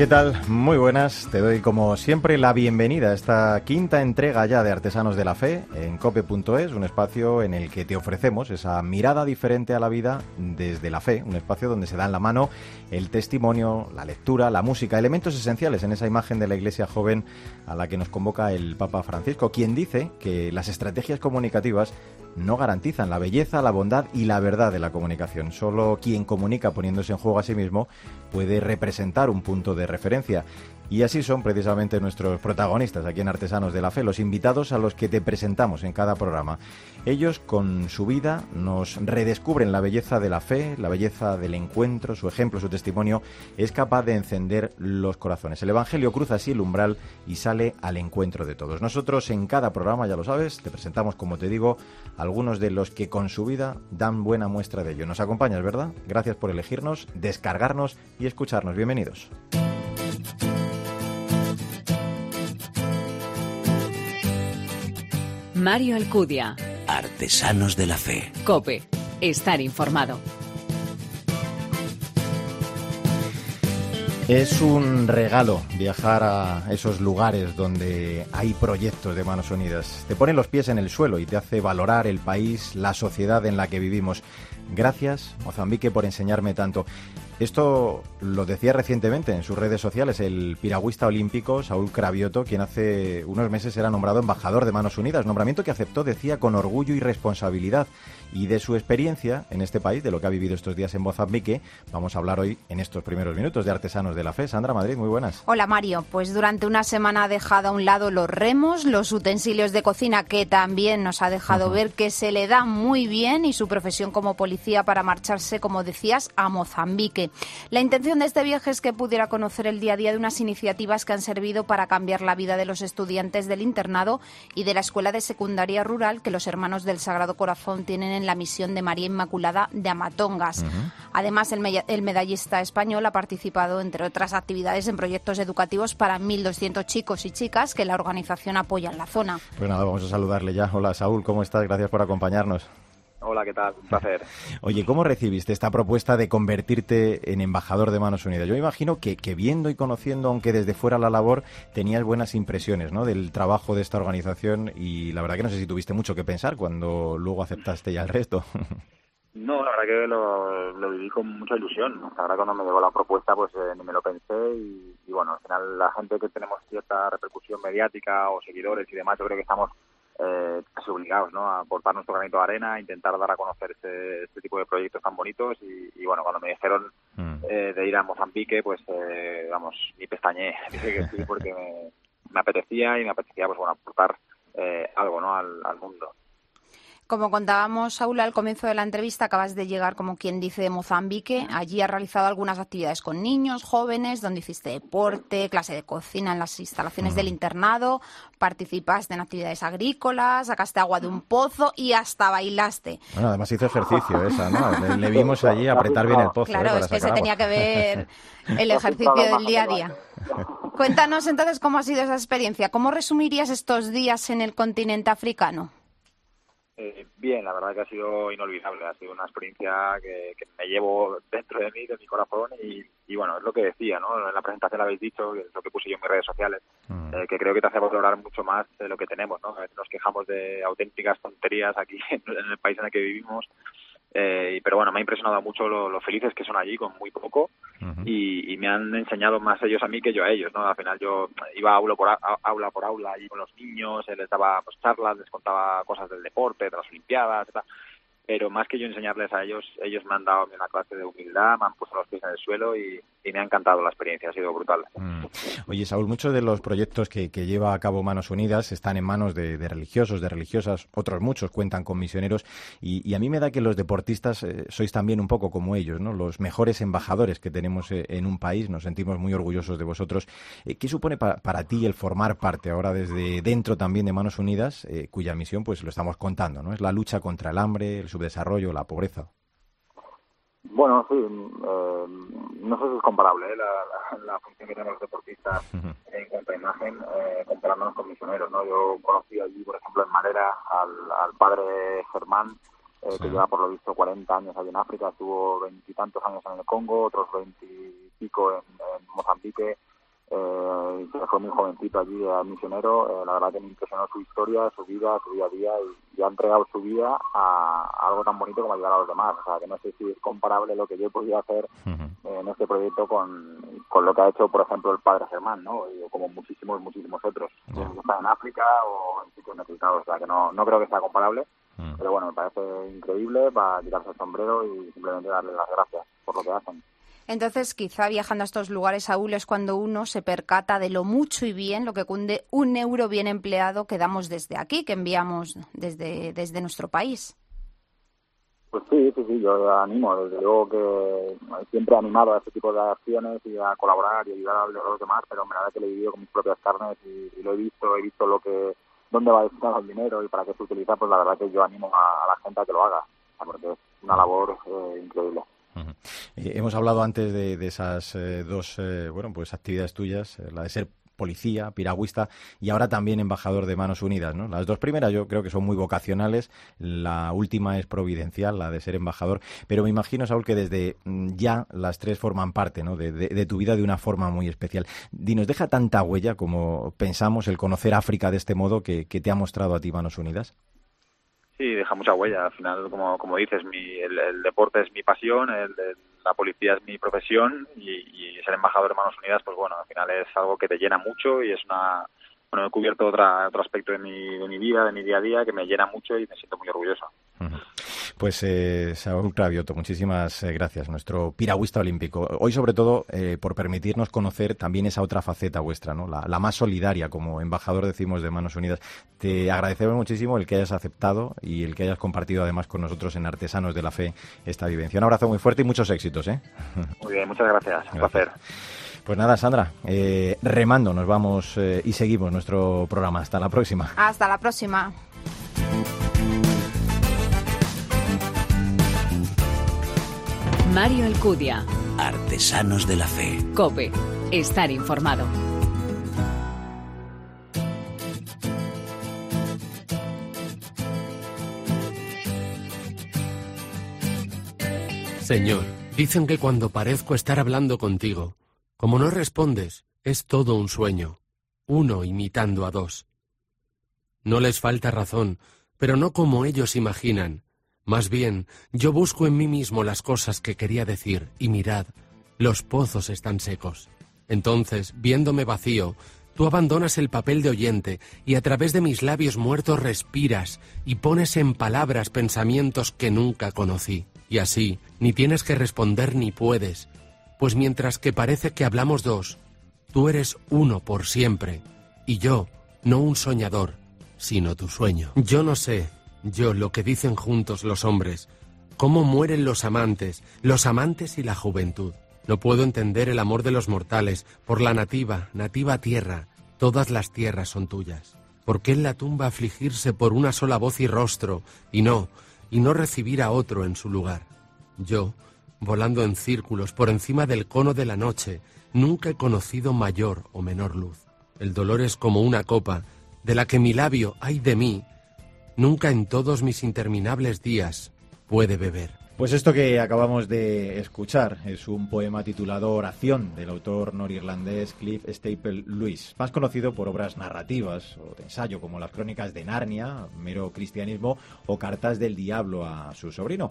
¿Qué tal? Muy buenas. Te doy como siempre la bienvenida a esta quinta entrega ya de Artesanos de la Fe en cope.es, un espacio en el que te ofrecemos esa mirada diferente a la vida desde la fe, un espacio donde se da en la mano el testimonio, la lectura, la música, elementos esenciales en esa imagen de la iglesia joven a la que nos convoca el Papa Francisco, quien dice que las estrategias comunicativas no garantizan la belleza, la bondad y la verdad de la comunicación. Solo quien comunica poniéndose en juego a sí mismo puede representar un punto de referencia. Y así son precisamente nuestros protagonistas aquí en Artesanos de la Fe, los invitados a los que te presentamos en cada programa. Ellos con su vida nos redescubren la belleza de la fe, la belleza del encuentro, su ejemplo, su testimonio es capaz de encender los corazones. El Evangelio cruza así el umbral y sale al encuentro de todos. Nosotros en cada programa, ya lo sabes, te presentamos, como te digo, algunos de los que con su vida dan buena muestra de ello. Nos acompañas, ¿verdad? Gracias por elegirnos, descargarnos y escucharnos. Bienvenidos. Mario Alcudia. Artesanos de la Fe. Cope. Estar informado. Es un regalo viajar a esos lugares donde hay proyectos de manos unidas. Te pone los pies en el suelo y te hace valorar el país, la sociedad en la que vivimos. Gracias, Mozambique, por enseñarme tanto. Esto lo decía recientemente en sus redes sociales el piragüista olímpico Saúl Cravioto, quien hace unos meses era nombrado embajador de Manos Unidas, nombramiento que aceptó, decía, con orgullo y responsabilidad. Y de su experiencia en este país, de lo que ha vivido estos días en Mozambique, vamos a hablar hoy en estos primeros minutos de Artesanos de la Fe. Sandra Madrid, muy buenas. Hola Mario, pues durante una semana ha dejado a un lado los remos, los utensilios de cocina que también nos ha dejado ver que se le da muy bien y su profesión como policía para marcharse, como decías, a Mozambique. La intención de este viaje es que pudiera conocer el día a día de unas iniciativas que han servido para cambiar la vida de los estudiantes del internado y de la escuela de secundaria rural que los hermanos del Sagrado Corazón tienen en la misión de María Inmaculada de Amatongas. Además, el, el medallista español ha participado, entre otras actividades, en proyectos educativos para 1.200 chicos y chicas que la organización apoya en la zona. Pues nada, vamos a saludarle ya. Hola Saúl, ¿cómo estás? Gracias por acompañarnos. Hola, ¿qué tal? Un placer. Oye, ¿cómo recibiste esta propuesta de convertirte en embajador de Manos Unidas? Yo me imagino que, que, viendo y conociendo, aunque desde fuera la labor, tenías buenas impresiones ¿no? del trabajo de esta organización y la verdad que no sé si tuviste mucho que pensar cuando luego aceptaste ya el resto. No, la verdad que lo, lo viví con mucha ilusión. La verdad cuando me llegó la propuesta pues eh, ni me lo pensé y, y bueno, al final la gente que tenemos cierta repercusión mediática o seguidores y demás, yo creo que estamos eh, casi obligados ¿no? a aportar nuestro granito de arena, a intentar dar a conocer este, este tipo de proyectos tan bonitos y, y bueno, cuando me dijeron mm. eh, de ir a Mozambique, pues eh, vamos, ni pestañé, dije que sí porque me, me, apetecía y me apetecía pues bueno aportar eh, algo ¿no? al, al mundo. Como contábamos, Saúl, al comienzo de la entrevista, acabas de llegar, como quien dice, de Mozambique. Allí has realizado algunas actividades con niños, jóvenes, donde hiciste deporte, clase de cocina en las instalaciones del internado, participaste en actividades agrícolas, sacaste agua de un pozo y hasta bailaste. Bueno, además hizo ejercicio esa, ¿no? Le, vimos allí apretar bien el pozo. Claro, ¿eh? es que se tenía que ver el ejercicio del día a día. Cuéntanos entonces cómo ha sido esa experiencia. ¿Cómo resumirías estos días en el continente africano? Eh, bien, la verdad que ha sido inolvidable, ha sido una experiencia que, que, me llevo dentro de mí, de mi corazón y, y, bueno, es lo que decía, ¿no? En la presentación lo habéis dicho, es lo que puse yo en mis redes sociales, mm. eh, que creo que te hace valorar mucho más de lo que tenemos, ¿no? A veces nos quejamos de auténticas tonterías aquí en, en el país en el que vivimos eh, pero bueno, me ha impresionado mucho lo, lo, felices que son allí con muy poco uh -huh. y, y, me han enseñado más ellos a mí que yo a ellos, ¿no? Al final yo iba aula por, a, aula, por aula allí con los niños, les daba pues, charlas, les contaba cosas del deporte, de las olimpiadas, etc pero más que yo enseñarles a ellos, ellos me han dado una clase de humildad, me han puesto los pies en el suelo y, y me ha encantado la experiencia, ha sido brutal. Mm. Oye, Saúl, muchos de los proyectos que, lleva a cabo Manos Unidas están en manos de, religiosos, de religiosas, otros muchos cuentan con misioneros y, a mí me da que los deportistas eh, sois también un poco como ellos, ¿no? Los mejores embajadores que tenemos eh, en un país, nos sentimos muy orgullosos de vosotros. Eh, ¿Qué supone para, ti el formar parte ahora desde dentro también de Manos Unidas, cuya misión pues lo estamos contando, ¿no? Es la lucha contra el hambre, el subdesarrollo, la pobreza. Bueno, sí, eh, no sé si es comparable ¿eh? la, la, función que tienen los deportistas en cuanto a imagen eh, comparándonos con misioneros. ¿no? Yo conocí allí, por ejemplo, en Madera al, al padre Germán, eh, que lleva por lo visto 40 años allí en África, estuvo veintitantos años en el Congo, otros veintipico en, en Mozambique, fue muy jovencito allí al misionero, eh, la verdad que me impresionó su historia, su vida, su día a día y, ha entregado su vida a, algo tan bonito como ayudar a los demás, o sea que no sé si es comparable lo que yo he podido hacer en este proyecto con, con lo que ha hecho por ejemplo el padre Germán, ¿no? Y como muchísimos, muchísimos otros, que están en África o en sitios necesitados, o sea que no, no creo que sea comparable, pero bueno, me parece increíble para quitarse el sombrero y simplemente darle las gracias por lo que hacen. Entonces, quizá viajando a estos lugares, Saúl, es cuando uno se percata de lo mucho y bien, lo que cunde un euro bien empleado que damos desde aquí, que enviamos desde, desde nuestro país. Pues sí, sí, sí, yo animo, desde luego que siempre he animado a este tipo de acciones y a colaborar y ayudar a los demás, pero me da que lo he vivido con mis propias carnes y, lo he visto, he visto lo que, dónde va destinado el dinero y para qué se utiliza, pues la verdad que yo animo a, la gente a que lo haga, porque es una labor eh, increíble. Eh, hemos hablado antes de, esas eh, dos eh, bueno, pues actividades tuyas, la de ser policía, piragüista y ahora también embajador de Manos Unidas. ¿no? Las dos primeras yo creo que son muy vocacionales, la última es providencial, la de ser embajador, pero me imagino, Saúl, que desde mm, ya las tres forman parte de, tu vida de una forma muy especial. Dinos, ¿deja tanta huella como pensamos el conocer África de este modo que, que te ha mostrado a ti Manos Unidas? Sí, deja mucha huella. Al final, como, como dices, mi, el, deporte es mi pasión, el, la policía es mi profesión y, ser embajador de Manos Unidas, pues bueno, al final es algo que te llena mucho y es una... Bueno, he cubierto otra, otro aspecto de mi, de mi vida, de mi día a día, que me llena mucho y me siento muy orgulloso. Pues eh, Saúl Cravioto, muchísimas eh, gracias, nuestro piragüista olímpico. Hoy, sobre todo, eh, por permitirnos conocer también esa otra faceta vuestra, ¿no? La, más solidaria, como embajador, decimos, de Manos Unidas. Te agradecemos muchísimo el que hayas aceptado y el que hayas compartido además con nosotros en Artesanos de la Fe esta vivencia. Un abrazo muy fuerte y muchos éxitos. ¿eh? Muy bien, muchas gracias. Un placer. Pues nada, Sandra, eh, remando, nos vamos y seguimos nuestro programa. Hasta la próxima. Hasta la próxima. Mario Alcudia. Artesanos de la Fe. Cope. Estar informado. Señor, dicen que cuando parezco estar hablando contigo, como no respondes, es todo un sueño, uno imitando a dos. No les falta razón, pero no como ellos imaginan, más bien, yo busco en mí mismo las cosas que quería decir, y mirad, los pozos están secos. Entonces, viéndome vacío, tú abandonas el papel de oyente y a través de mis labios muertos respiras y pones en palabras pensamientos que nunca conocí. Y así, ni tienes que responder ni puedes, pues mientras que parece que hablamos dos, tú eres uno por siempre, y yo, no un soñador, sino tu sueño. Yo no sé, yo lo que dicen juntos los hombres, cómo mueren los amantes, los amantes y la juventud. No puedo entender el amor de los mortales por la nativa, nativa tierra. Todas las tierras son tuyas. ¿Por qué en la tumba afligirse por una sola voz y rostro y no, y no recibir a otro en su lugar? Yo, volando en círculos por encima del cono de la noche, nunca he conocido mayor o menor luz. El dolor es como una copa, de la que mi labio, ay de mí, Nunca en todos mis interminables días puede beber. Pues esto que acabamos de escuchar es un poema titulado Oración del autor norirlandés Cliff Staple Lewis, más conocido por obras narrativas o de ensayo como las crónicas de Narnia, Mero Cristianismo o Cartas del Diablo a su sobrino.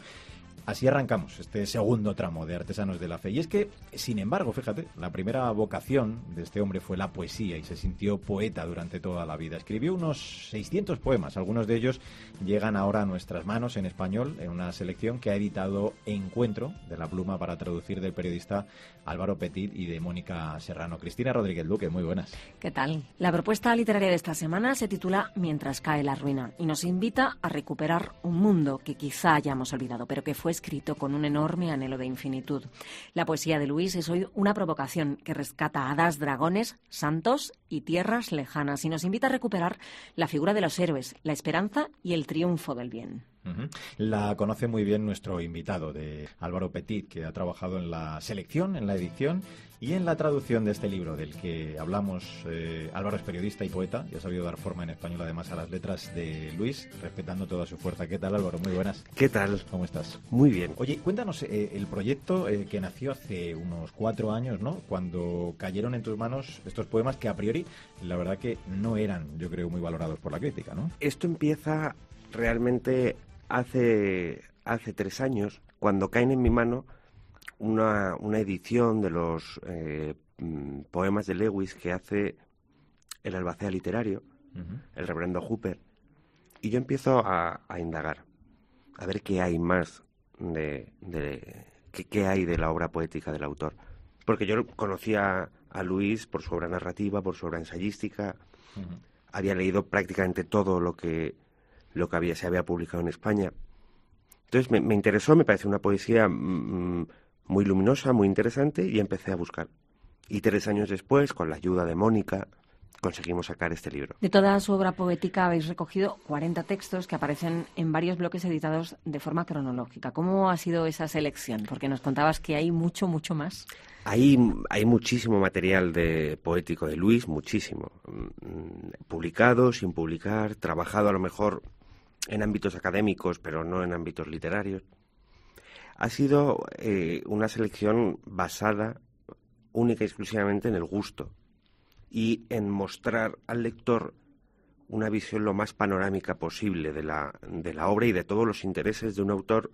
Así arrancamos este segundo tramo de Artesanos de la Fe. Y es que, sin embargo, fíjate, la primera vocación de este hombre fue la poesía y se sintió poeta durante toda la vida. Escribió unos 600 poemas, algunos de ellos llegan ahora a nuestras manos en español en una selección que ha editado Encuentro de la pluma para traducir del periodista Álvaro Petit y de Mónica Serrano. Cristina Rodríguez Luque, muy buenas. ¿Qué tal? La propuesta literaria de esta semana se titula Mientras cae la ruina y nos invita a recuperar un mundo que quizá hayamos olvidado, pero que fue escrito con un enorme anhelo de infinitud. La poesía de Luis es hoy una provocación que rescata hadas, dragones, santos y tierras lejanas y nos invita a recuperar la figura de los héroes, la esperanza y el triunfo del bien. La conoce muy bien nuestro invitado de Álvaro Petit, que ha trabajado en la selección, en la edición y en la traducción de este libro del que hablamos. Eh, Álvaro es periodista y poeta y ha sabido dar forma en español además a las letras de Luis, respetando toda su fuerza. ¿Qué tal Álvaro? Muy buenas. ¿Qué tal? ¿Cómo estás? Muy bien. Oye, cuéntanos eh, el proyecto eh, que nació hace unos cuatro años, ¿no? Cuando cayeron en tus manos estos poemas que a priori, la verdad que no eran, yo creo, muy valorados por la crítica, ¿no? Esto empieza realmente hace, hace tres años, cuando caen en mi mano una, una edición de los eh, mm, poemas de Lewis que hace el albacea literario, el reverendo Hooper, y yo empiezo a, indagar, a ver qué hay más de, de qué, hay de la obra poética del autor. Porque yo conocía a Luis por su obra narrativa, por su obra ensayística, había leído prácticamente todo lo que lo que había, se había publicado en España. Entonces me, interesó, me parece una poesía mm, muy luminosa, muy interesante y empecé a buscar. Y tres años después, con la ayuda de Mónica, conseguimos sacar este libro. De toda su obra poética habéis recogido 40 textos que aparecen en varios bloques editados de forma cronológica. ¿Cómo ha sido esa selección? Porque nos contabas que hay mucho, mucho más. Hay, hay muchísimo material de poético de Luis, muchísimo. Mm, publicado, sin publicar, trabajado a lo mejor en ámbitos académicos, pero no en ámbitos literarios. Ha sido eh, una selección basada única y exclusivamente en el gusto y en mostrar al lector una visión lo más panorámica posible de la, de la obra y de todos los intereses de un autor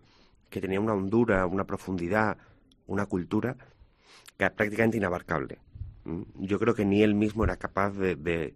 que tenía una hondura, una profundidad, una cultura que era prácticamente inabarcable. ¿Mm? Yo creo que ni él mismo era capaz de, de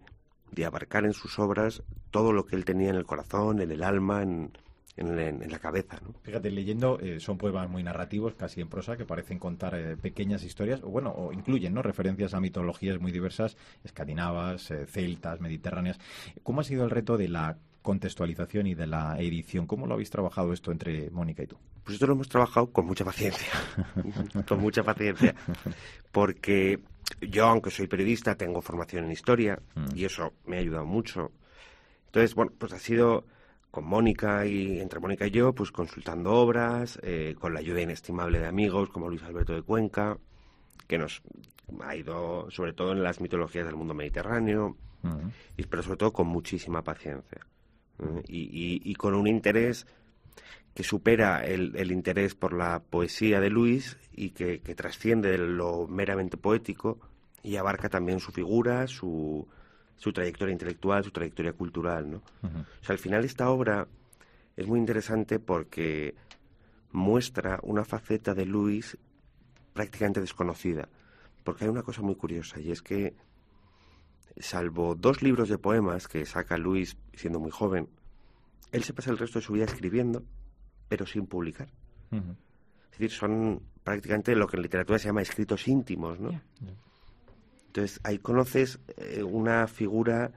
abarcar en sus obras todo lo que él tenía en el corazón, en el alma, en, en, la cabeza. ¿no? Fíjate, leyendo, eh, son poemas muy narrativos, casi en prosa, que parecen contar eh, pequeñas historias, o bueno, o incluyen ¿no? referencias a mitologías muy diversas, escandinavas, eh, celtas, mediterráneas. ¿Cómo ha sido el reto de la contextualización y de la edición? ¿Cómo lo habéis trabajado esto entre Mónica y tú? Pues esto lo hemos trabajado con mucha paciencia, con mucha paciencia, porque yo, aunque soy periodista, tengo formación en historia mm. y eso me ha ayudado mucho. Entonces, bueno, pues ha sido con Mónica y entre Mónica y yo, pues consultando obras, eh, con la ayuda inestimable de amigos como Luis Alberto de Cuenca, que nos ha ido sobre todo en las mitologías del mundo mediterráneo, mm. y, pero sobre todo con muchísima paciencia ¿eh? y, con un interés que supera el, interés por la poesía de Luis y que, trasciende lo meramente poético y abarca también su figura, su, su trayectoria intelectual, su trayectoria cultural. ¿no? O sea, al final esta obra es muy interesante porque muestra una faceta de Luis prácticamente desconocida. Porque hay una cosa muy curiosa y es que, salvo dos libros de poemas que saca Luis siendo muy joven, él se pasa el resto de su vida escribiendo, pero sin publicar. Es decir, son prácticamente lo que en literatura se llama escritos íntimos, ¿no? Entonces ahí conoces eh, una figura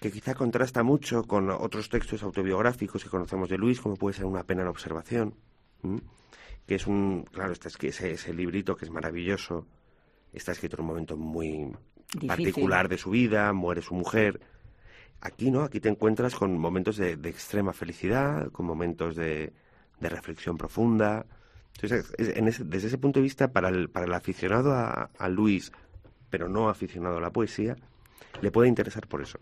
que quizá contrasta mucho con otros textos autobiográficos que conocemos de Luis, como puede ser Una pena en observación, que es un, claro, este es que ese, ese, librito que es maravilloso, está escrito en un momento muy particular de su vida, muere su mujer, Aquí no, aquí te encuentras con momentos de, extrema felicidad, con momentos de, reflexión profunda. Entonces, desde ese punto de vista, para el, para el aficionado a, a Luis, pero no aficionado a la poesía, le puede interesar por eso.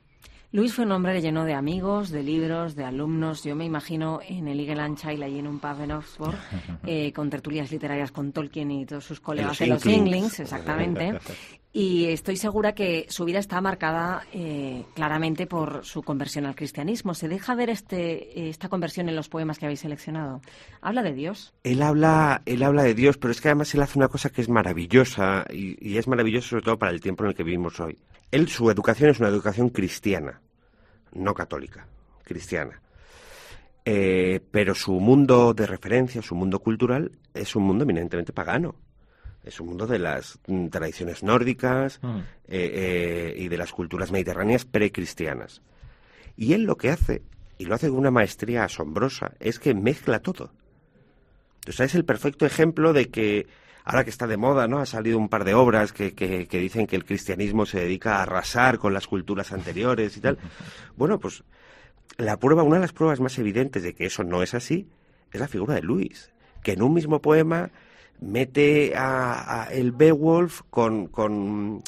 Luis fue un hombre lleno de amigos, de libros, de alumnos. Yo me imagino en el Eagle and Child, allí en un pub en Oxford, eh, con tertulias literarias con Tolkien y todos sus colegas de los Inglings, exactamente. Y estoy segura que su vida está marcada eh, claramente por su conversión al cristianismo. ¿Se deja ver este, esta conversión en los poemas que habéis seleccionado? ¿Habla de Dios? Él habla, él habla de Dios, pero es que además él hace una cosa que es maravillosa y, es maravilloso sobre todo para el tiempo en el que vivimos hoy. Él, su educación es una educación cristiana no católica, cristiana. Eh, pero su mundo de referencia, su mundo cultural, es un mundo eminentemente pagano. Es un mundo de las mm, tradiciones nórdicas mm. eh, eh, y de las culturas mediterráneas precristianas. Y él lo que hace, y lo hace con una maestría asombrosa, es que mezcla todo. Entonces es el perfecto ejemplo de que ahora que está de moda, ¿no? Ha salido un par de obras que, que, dicen que el cristianismo se dedica a arrasar con las culturas anteriores y tal. Bueno, pues la prueba, una de las pruebas más evidentes de que eso no es así, es la figura de Luis, que en un mismo poema mete a, el Beowulf con, con,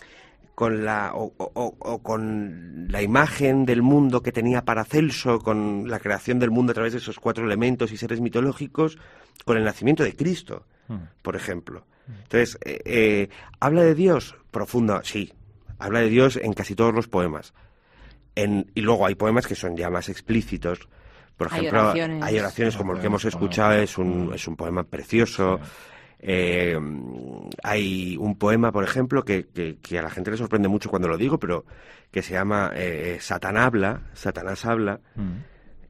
con la o, con la imagen del mundo que tenía Paracelso, con la creación del mundo a través de esos cuatro elementos y seres mitológicos, con el nacimiento de Cristo, hmm. por ejemplo. Entonces, eh, eh, ¿habla de Dios? Profundo, sí. Habla de Dios en casi todos los poemas. y luego hay poemas que son ya más explícitos. Por ejemplo, hay oraciones, como el que hemos escuchado, es un, es un poema precioso. Eh, hay un poema, por ejemplo, que, que, a la gente le sorprende mucho cuando lo digo, pero que se llama eh, Satán habla, Satanás habla. Mm.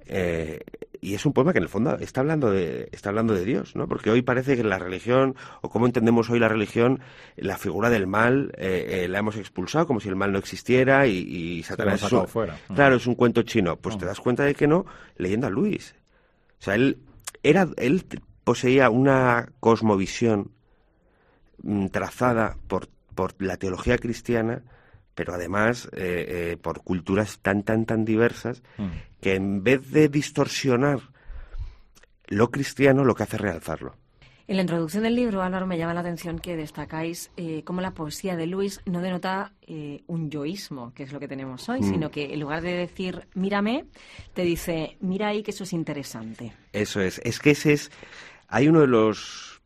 Eh, y es un poema que en el fondo está hablando de está hablando de Dios, ¿no? Porque hoy parece que la religión o cómo entendemos hoy la religión, la figura del mal la hemos expulsado como si el mal no existiera y, Satanás es un, fuera. claro es un cuento chino. Pues te das cuenta de que no leyendo a Luis. O sea él era él poseía una cosmovisión mm, trazada por, por la teología cristiana, pero además eh, eh, por culturas tan, tan, tan diversas, mm. que en vez de distorsionar lo cristiano, lo que hace es realzarlo. En la introducción del libro, Álvaro, me llama la atención que destacáis eh, cómo la poesía de Luis no denota eh, un yoísmo, que es lo que tenemos hoy, mm. sino que en lugar de decir mírame, te dice mira ahí que eso es interesante. Eso es. Es que ese es hay uno de los...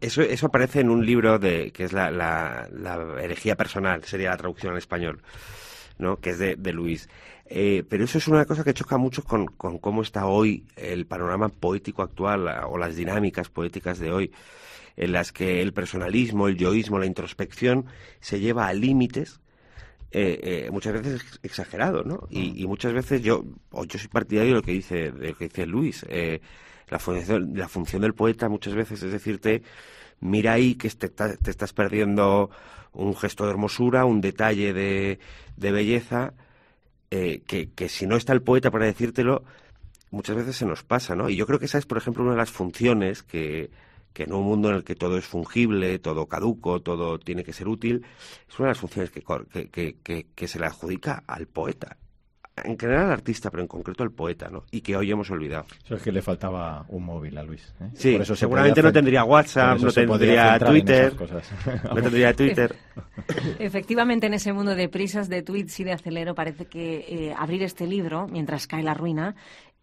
Eso, eso aparece en un libro de que es la, la, herejía personal, sería la traducción al español, ¿no? que es de, de Luis. Eh, pero eso es una cosa que choca mucho con, con, cómo está hoy el panorama poético actual o las dinámicas poéticas de hoy, en las que el personalismo, el yoísmo, la introspección se lleva a límites eh, eh, muchas veces exagerados, ¿no? Y, y, muchas veces yo, o yo soy partidario de lo que dice, de lo que dice Luis. La función, la función del poeta muchas veces es decirte, mira ahí que te, te estás perdiendo un gesto de hermosura, un detalle de, de belleza, eh, que, que si no está el poeta para decírtelo, muchas veces se nos pasa, ¿no? Y yo creo que esa es, por ejemplo, una de las funciones que, que en un mundo en el que todo es fungible, todo caduco, todo tiene que ser útil, es una de las funciones que, que, que, que se le adjudica al poeta en general al artista, pero en concreto al poeta, ¿no? Y que hoy hemos olvidado. Eso es que le faltaba un móvil a Luis. ¿eh? Sí, eso seguramente no tendría WhatsApp, no tendría Twitter. no tendría Twitter. Efectivamente, en ese mundo de prisas, de tweets y de acelero, parece que eh, abrir este libro, mientras cae la ruina,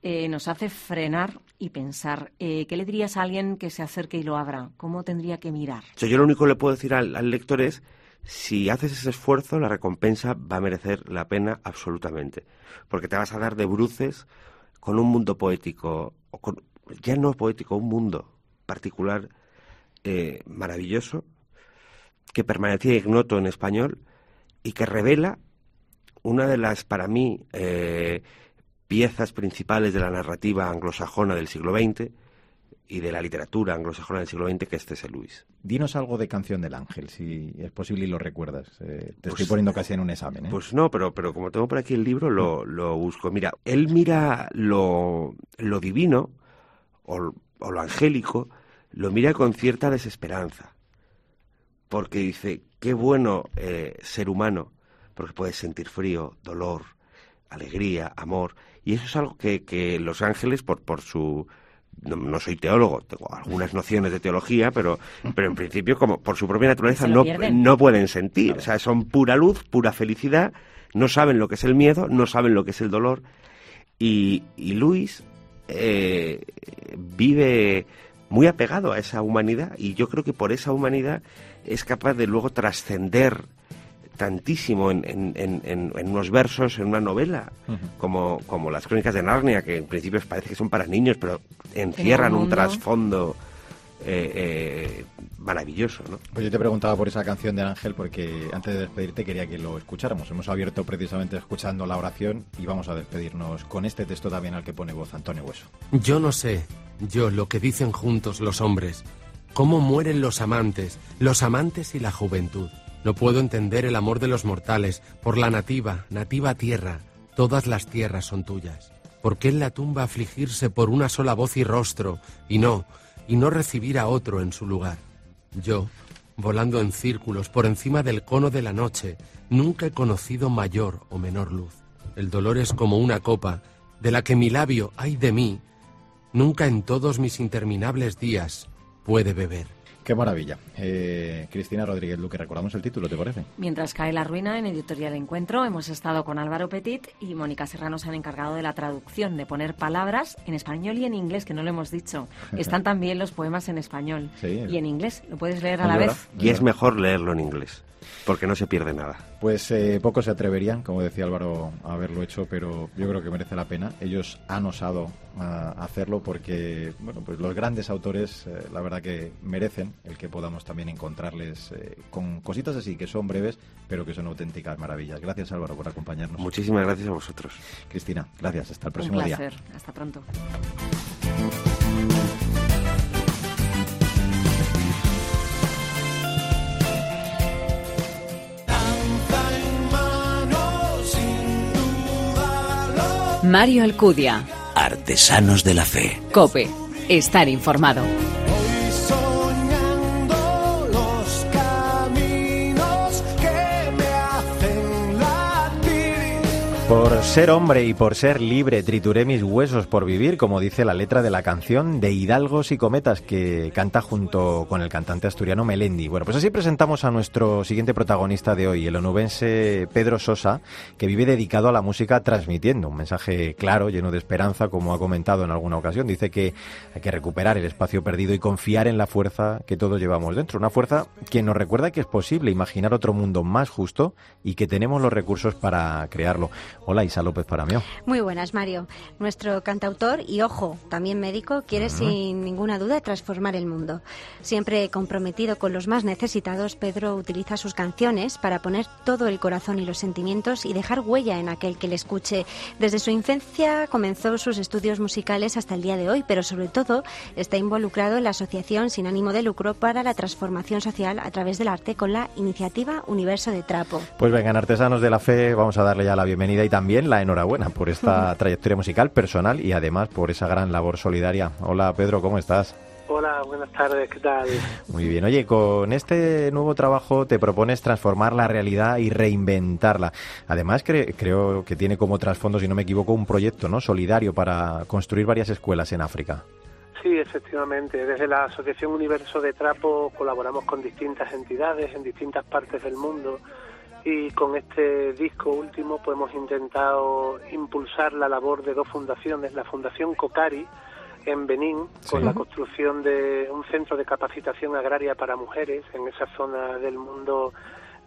eh, nos hace frenar y pensar. ¿Qué le dirías a alguien que se acerque y lo abra? ¿Cómo tendría que mirar? yo lo único que le puedo decir al, al lector es si haces ese esfuerzo, la recompensa va a merecer la pena absolutamente, porque te vas a dar de bruces con un mundo poético, o con, ya no poético, un mundo particular eh, maravilloso, que permanecía ignoto en español y que revela una de las, para mí, eh, piezas principales de la narrativa anglosajona del siglo XX, y de la literatura anglosajona del siglo XX, que es C.S. Lewis. Dinos algo de Canción del Ángel, si es posible y lo recuerdas. Eh, te estoy pues poniendo casi en un examen. ¿eh? Pues no, pero, pero como tengo por aquí el libro, lo, lo busco. Mira, él mira lo, lo divino o, o lo angélico, lo mira con cierta desesperanza. Porque dice, qué bueno eh, ser humano, porque puedes sentir frío, dolor, alegría, amor. Y eso es algo que, que los ángeles, por, por su no, soy teólogo, tengo algunas nociones de teología, pero, pero en principio, como por su propia naturaleza, no, no pueden sentir. O sea, son pura luz, pura felicidad, no saben lo que es el miedo, no saben lo que es el dolor. Y, y Luis eh, vive muy apegado a esa humanidad y yo creo que por esa humanidad es capaz de luego trascender tantísimo en, en, en, en, unos versos, en una novela, como, como las crónicas de Narnia, que en principio parece que son para niños, pero encierran un trasfondo eh, eh, maravilloso. ¿no? Pues yo te preguntaba por esa canción de Ángel porque antes de despedirte quería que lo escucháramos. Hemos abierto precisamente escuchando la oración y vamos a despedirnos con este texto también al que pone voz Antonio Hueso. Yo no sé, yo lo que dicen juntos los hombres, cómo mueren los amantes, los amantes y la juventud. No puedo entender el amor de los mortales por la nativa, nativa tierra. Todas las tierras son tuyas. ¿Por qué en la tumba afligirse por una sola voz y rostro y no, y no recibir a otro en su lugar? Yo, volando en círculos por encima del cono de la noche, nunca he conocido mayor o menor luz. El dolor es como una copa de la que mi labio, ay de mí, nunca en todos mis interminables días puede beber. Qué maravilla. Eh, Cristina Rodríguez Luque, recordamos el título, ¿te parece? Mientras cae la ruina, en Editorial Encuentro hemos estado con Álvaro Petit y Mónica Serrano se han encargado de la traducción, de poner palabras en español y en inglés, que no lo hemos dicho. Están también los poemas en español y en inglés. Lo puedes leer a la vez. Y es mejor leerlo en inglés porque no se pierde nada. Pues eh, pocos se atreverían, como decía Álvaro, a haberlo hecho, pero yo creo que merece la pena. Ellos han osado hacerlo porque, bueno, pues los grandes autores, eh, la verdad que merecen el que podamos también encontrarles eh, con cositas así que son breves, pero que son auténticas maravillas. Gracias Álvaro por acompañarnos. Muchísimas gracias a vosotros. Cristina, gracias. Hasta el próximo Un día. Hasta pronto. Mario Alcudia. Artesanos de la Fe. Cope. Estar informado. Por ser hombre y por ser libre, trituré mis huesos por vivir, como dice la letra de la canción de Hidalgos y Cometas que canta junto con el cantante asturiano Melendi. Bueno, pues así presentamos a nuestro siguiente protagonista de hoy, el onubense Pedro Sosa, que vive dedicado a la música transmitiendo un mensaje claro, lleno de esperanza, como ha comentado en alguna ocasión. Dice que hay que recuperar el espacio perdido y confiar en la fuerza que todos llevamos dentro. Una fuerza que nos recuerda que es posible imaginar otro mundo más justo y que tenemos los recursos para crearlo. Hola, Isa López Paramio. Muy buenas, Mario. Nuestro cantautor y, ojo, también médico, quiere sin ninguna duda transformar el mundo. Siempre comprometido con los más necesitados, Pedro utiliza sus canciones para poner todo el corazón y los sentimientos y dejar huella en aquel que le escuche. Desde su infancia comenzó sus estudios musicales hasta el día de hoy, pero sobre todo está involucrado en la Asociación sin ánimo de lucro para la transformación social a través del arte con la iniciativa Universo de Trapo. Pues vengan, artesanos de la fe, vamos a darle ya la bienvenida y también la enhorabuena por esta trayectoria musical personal y además por esa gran labor solidaria. Hola Pedro, ¿cómo estás? Hola, buenas tardes, ¿qué tal? Muy bien. Oye, con este nuevo trabajo te propones transformar la realidad y reinventarla. Además, creo que tiene como trasfondo, si no me equivoco, un proyecto no solidario para construir varias escuelas en África. Sí, efectivamente. Desde la Asociación Universo de Trapo colaboramos con distintas entidades en distintas partes del mundo y con este disco último pues hemos intentado impulsar la labor de dos fundaciones, la Fundación Cocari en Benín, con la construcción de un centro de capacitación agraria para mujeres. En esa zona del mundo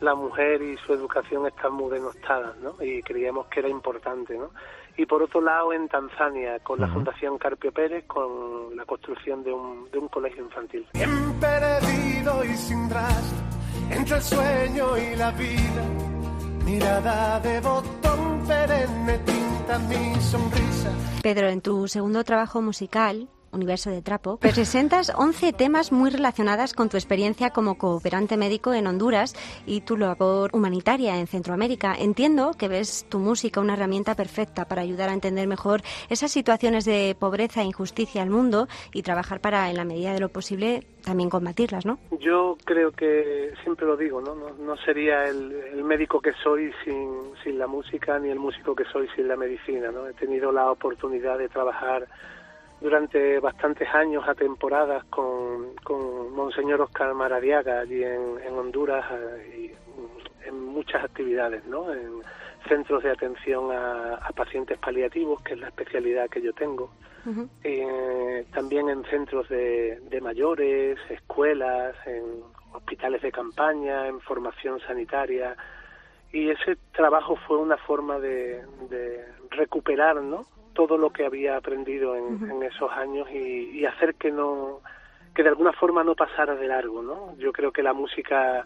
la mujer y su educación están muy denostadas, ¿no? Y creíamos que era importante, ¿no? Y por otro lado, en Tanzania, con la Fundación Carpio Pérez, con la construcción de un, de un colegio infantil. perdido y sin entre el sueño y la vida. Mirada de botón perenne tinta mi sonrisa. Pedro, en tu segundo trabajo musical, Universo de Trapo, presentas 11 temas muy relacionadas con tu experiencia como cooperante médico en Honduras y tu labor humanitaria en Centroamérica. Entiendo que ves tu música una herramienta perfecta para ayudar a entender mejor esas situaciones de pobreza e injusticia al mundo y trabajar para, en la medida de lo posible, también combatirlas, ¿no? Yo creo que, siempre lo digo, ¿no? No, sería el, médico que soy sin, sin la música ni el músico que soy sin la medicina, ¿no? He tenido la oportunidad de trabajar durante bastantes años a temporadas con, con Monseñor Oscar Maradiaga allí en, en Honduras eh, y en muchas actividades, ¿no? En centros de atención a, pacientes paliativos, que es la especialidad que yo tengo. Eh, también en centros de, de mayores, escuelas, en hospitales de campaña, en formación sanitaria. Y ese trabajo fue una forma de, de recuperar, ¿no? Todo lo que había aprendido en, esos años y, hacer que no que de alguna forma no pasara de largo no yo creo que la música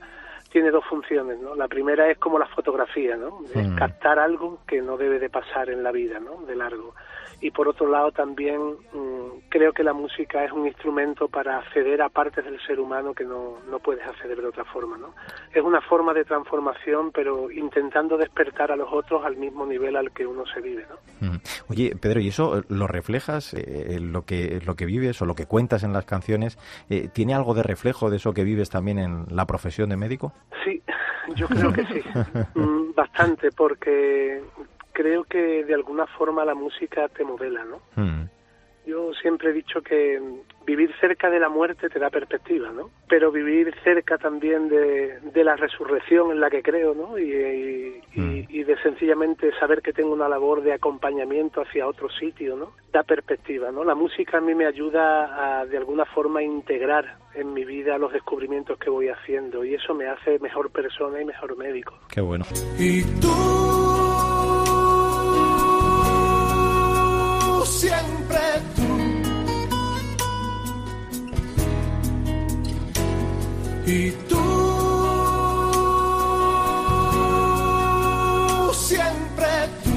tiene dos funciones no la primera es como la fotografía no es captar algo que no debe de pasar en la vida no de largo y por otro lado también mm, creo que la música es un instrumento para acceder a partes del ser humano que no, no puedes acceder de otra forma. ¿no? Es una forma de transformación, pero intentando despertar a los otros al mismo nivel al que uno se vive. ¿no? Oye, Pedro, ¿y eso lo reflejas, eh, lo, que, lo que vives o lo que cuentas en las canciones? Eh, ¿Tiene algo de reflejo de eso que vives también en la profesión de médico? Sí, yo creo que sí, mm, bastante, porque creo que de alguna forma la música te modela, ¿no? Mm. Yo siempre he dicho que vivir cerca de la muerte te da perspectiva, ¿no? Pero vivir cerca también de, de la resurrección en la que creo, ¿no? Y, y, y- y de sencillamente saber que tengo una labor de acompañamiento hacia otro sitio, ¿no? Da perspectiva, ¿no? La música a mí me ayuda a, de alguna forma, integrar en mi vida los descubrimientos que voy haciendo y eso me hace mejor persona y mejor médico. Qué bueno. Y tú y tú siempre tú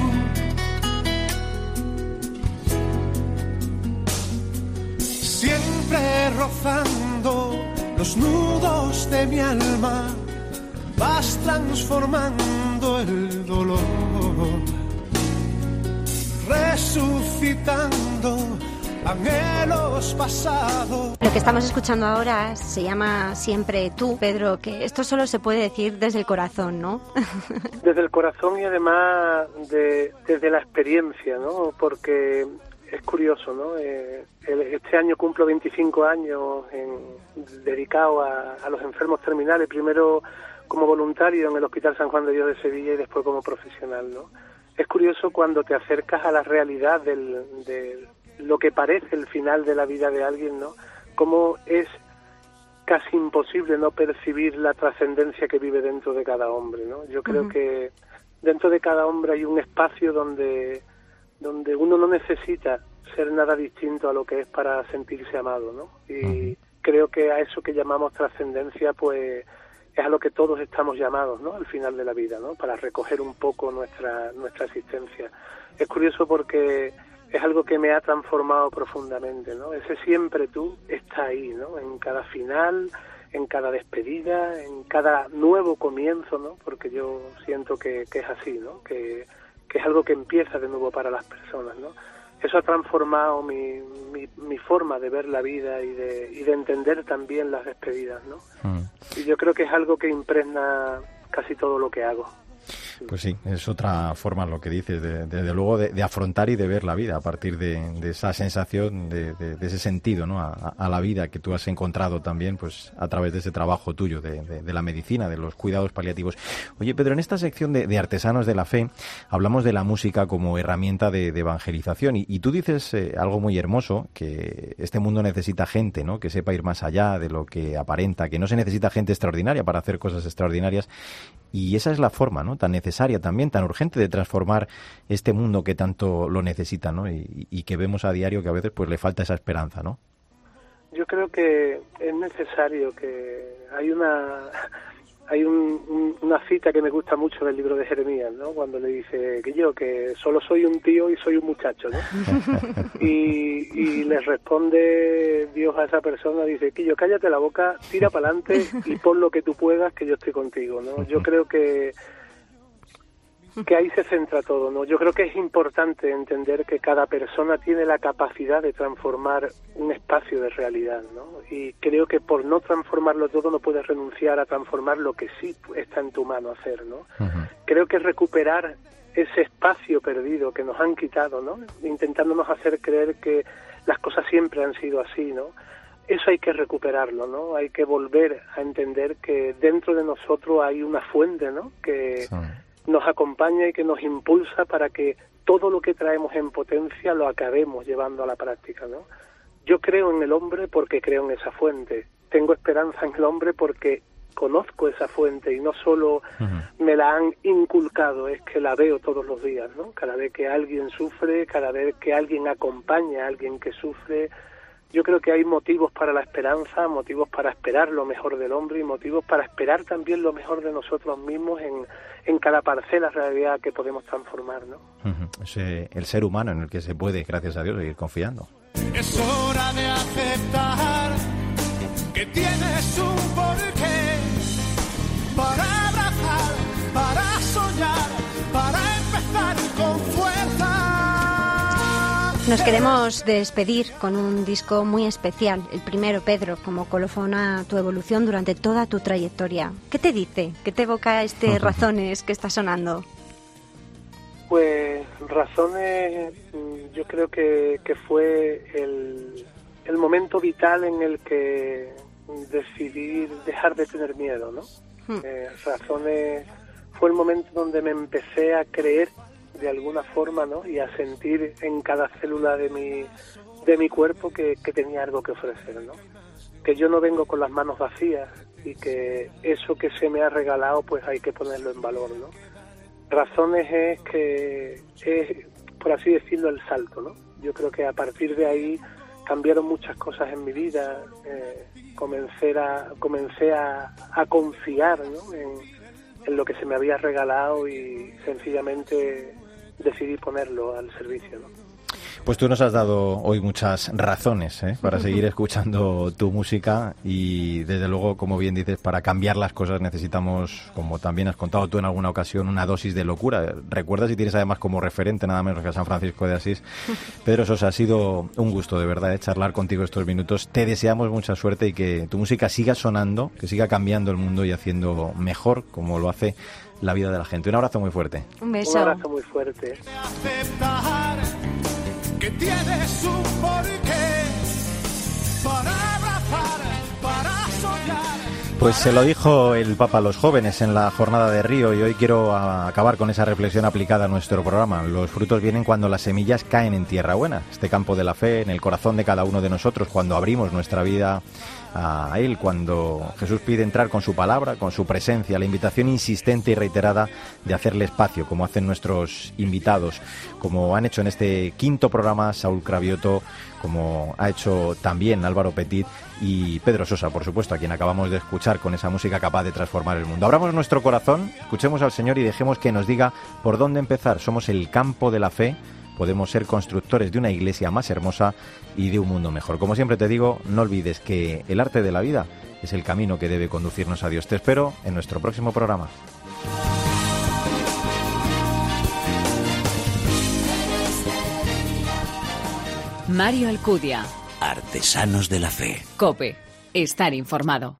siempre rozando los nudos de mi alma vas transformando el dolor, resucitando anhelos pasados. Que estamos escuchando ahora se llama Siempre tú, Pedro, que esto solo se puede decir desde el corazón, ¿no? Desde el corazón y además de, desde la experiencia, ¿no? Porque es curioso, ¿no? Eh, este año cumplo 25 años en- dedicado a, a los enfermos terminales, primero como voluntario en el Hospital San Juan de Dios de Sevilla y después como profesional, ¿no? Es curioso cuando te acercas a la realidad del, de lo que parece el final de la vida de alguien, ¿no? Cómo es casi imposible no percibir la trascendencia que vive dentro de cada hombre, ¿no? Yo creo que dentro de cada hombre hay un espacio donde donde uno no necesita ser nada distinto a lo que es para sentirse amado, ¿no? Y creo que a eso que llamamos trascendencia, pues es a lo que todos estamos llamados, ¿no? Al final de la vida, ¿no? Para recoger un poco nuestra nuestra existencia. Es curioso porque es algo que me ha transformado profundamente, ¿no? Ese siempre tú está ahí, ¿no? En cada final, en cada despedida, en cada nuevo comienzo, ¿no? Porque yo siento que, que es así, ¿no? Que, que es algo que empieza de nuevo para las personas, ¿no? Eso ha transformado mi, mi, mi forma de ver la vida y de, y de entender también las despedidas, ¿no? Y yo creo que es algo que impregna casi todo lo que hago. Pues sí, es otra forma lo que dices, de- desde luego, de, de afrontar y de ver la vida a partir de, de esa sensación, de, de- de ese sentido ¿no? a, a la vida que tú has encontrado también pues a través de ese trabajo tuyo, de, de- de la medicina, de los cuidados paliativos. Oye, Pedro, en esta sección de, de Artesanos de la Fe hablamos de la música como herramienta de, de evangelización y, y tú dices eh, algo muy hermoso, que este mundo necesita gente ¿no? que sepa ir más allá de lo que aparenta, que no se necesita gente extraordinaria para hacer cosas extraordinarias y esa es la forma, ¿no? Tan necesaria también, tan urgente de transformar este mundo que tanto lo necesita, ¿no? Y, y que vemos a diario que a veces pues le falta esa esperanza, ¿no? Yo creo que es necesario que hay una hay un- un- una cita que me gusta mucho del libro de Jeremías, ¿no? Cuando le dice que yo que solo soy un tío y soy un muchacho, ¿no? y, y le responde Dios a esa persona, dice que yo cállate la boca, tira para adelante y pon lo que tú puedas que yo estoy contigo, ¿no? Yo creo que que ahí se centra todo, ¿no? Yo creo que es importante entender que cada persona tiene la capacidad de transformar un espacio de realidad, ¿no? Y creo que por no transformarlo todo no puedes renunciar a transformar lo que sí está en tu mano hacer, ¿no? Creo que recuperar ese espacio perdido que nos han quitado, ¿no? Intentándonos hacer creer que las cosas siempre han sido así, ¿no? Eso hay que recuperarlo, ¿no? Hay que volver a entender que dentro de nosotros hay una fuente, ¿no? Que nos acompaña y que nos impulsa para que todo lo que traemos en potencia lo acabemos llevando a la práctica, ¿no? Yo creo en el hombre porque creo en esa fuente. Tengo esperanza en el hombre porque conozco esa fuente y no solo me la han inculcado, es que la veo todos los días, ¿no? Cada vez que alguien sufre, cada vez que alguien acompaña a alguien que sufre, yo creo que hay motivos para la esperanza, motivos para esperar lo mejor del hombre y motivos para esperar también lo mejor de nosotros mismos en, en cada parcela realidad que podemos transformar, ¿no? Es eh, el ser humano en el que se puede, gracias a Dios, seguir confiando. Es hora de aceptar que tienes un Nos queremos despedir con un disco muy especial, el primero, Pedro, como colofón a tu evolución durante toda tu trayectoria. ¿Qué te dice? ¿Qué te evoca este Razones que está sonando? Pues razones, yo creo que, que fue el, el momento vital en el que decidí dejar de tener miedo, ¿no? Hmm. Eh, razones fue el momento donde me empecé a creer de alguna forma, ¿no? Y a sentir en cada célula de mi de mi cuerpo que, que tenía algo que ofrecer, ¿no? Que yo no vengo con las manos vacías y que eso que se me ha regalado, pues hay que ponerlo en valor, ¿no? Razones es que es, por así decirlo, el salto, ¿no? Yo creo que a partir de ahí cambiaron muchas cosas en mi vida. eh, comencé a, comencé a, a confiar ¿no? en, en lo que se me había regalado y sencillamente decidí ponerlo al servicio. ¿no? Pues tú nos has dado hoy muchas razones ¿eh? para seguir escuchando tu música y desde luego, como bien dices, para cambiar las cosas necesitamos, como también has contado tú en alguna ocasión, una dosis de locura. Recuerdas y tienes además como referente nada menos que a San Francisco de Asís. Pedro Sosa, ha sido un gusto de verdad ¿eh? charlar contigo estos minutos. Te deseamos mucha suerte y que tu música siga sonando, que siga cambiando el mundo y haciendo mejor como lo hace la vida de la gente. Un abrazo muy fuerte. Un Un beso. abrazo muy fuerte. aceptar que tienes un porqué para abrazar, para soñar. Pues se lo dijo el Papa a los jóvenes en la jornada de Río y hoy quiero acabar con esa reflexión aplicada a nuestro programa. Los frutos vienen cuando las semillas caen en tierra buena, este campo de la fe en el corazón de cada uno de nosotros, cuando abrimos nuestra vida a Él, cuando Jesús pide entrar con su palabra, con su presencia, la invitación insistente y reiterada de hacerle espacio, como hacen nuestros invitados, como han hecho en este quinto programa Saúl Cravioto, como ha hecho también Álvaro Petit y Pedro Sosa, por supuesto, a quien acabamos de escuchar con esa música capaz de transformar el mundo. Abramos nuestro corazón, escuchemos al Señor y dejemos que nos diga por dónde empezar. Somos el campo de la fe, podemos ser constructores de una iglesia más hermosa y de un mundo mejor. Como siempre te digo, no olvides que el arte de la vida es el camino que debe conducirnos a Dios. Te espero en nuestro próximo programa. Mario Alcudia. Artesanos de la Fe. Cope. Estar informado.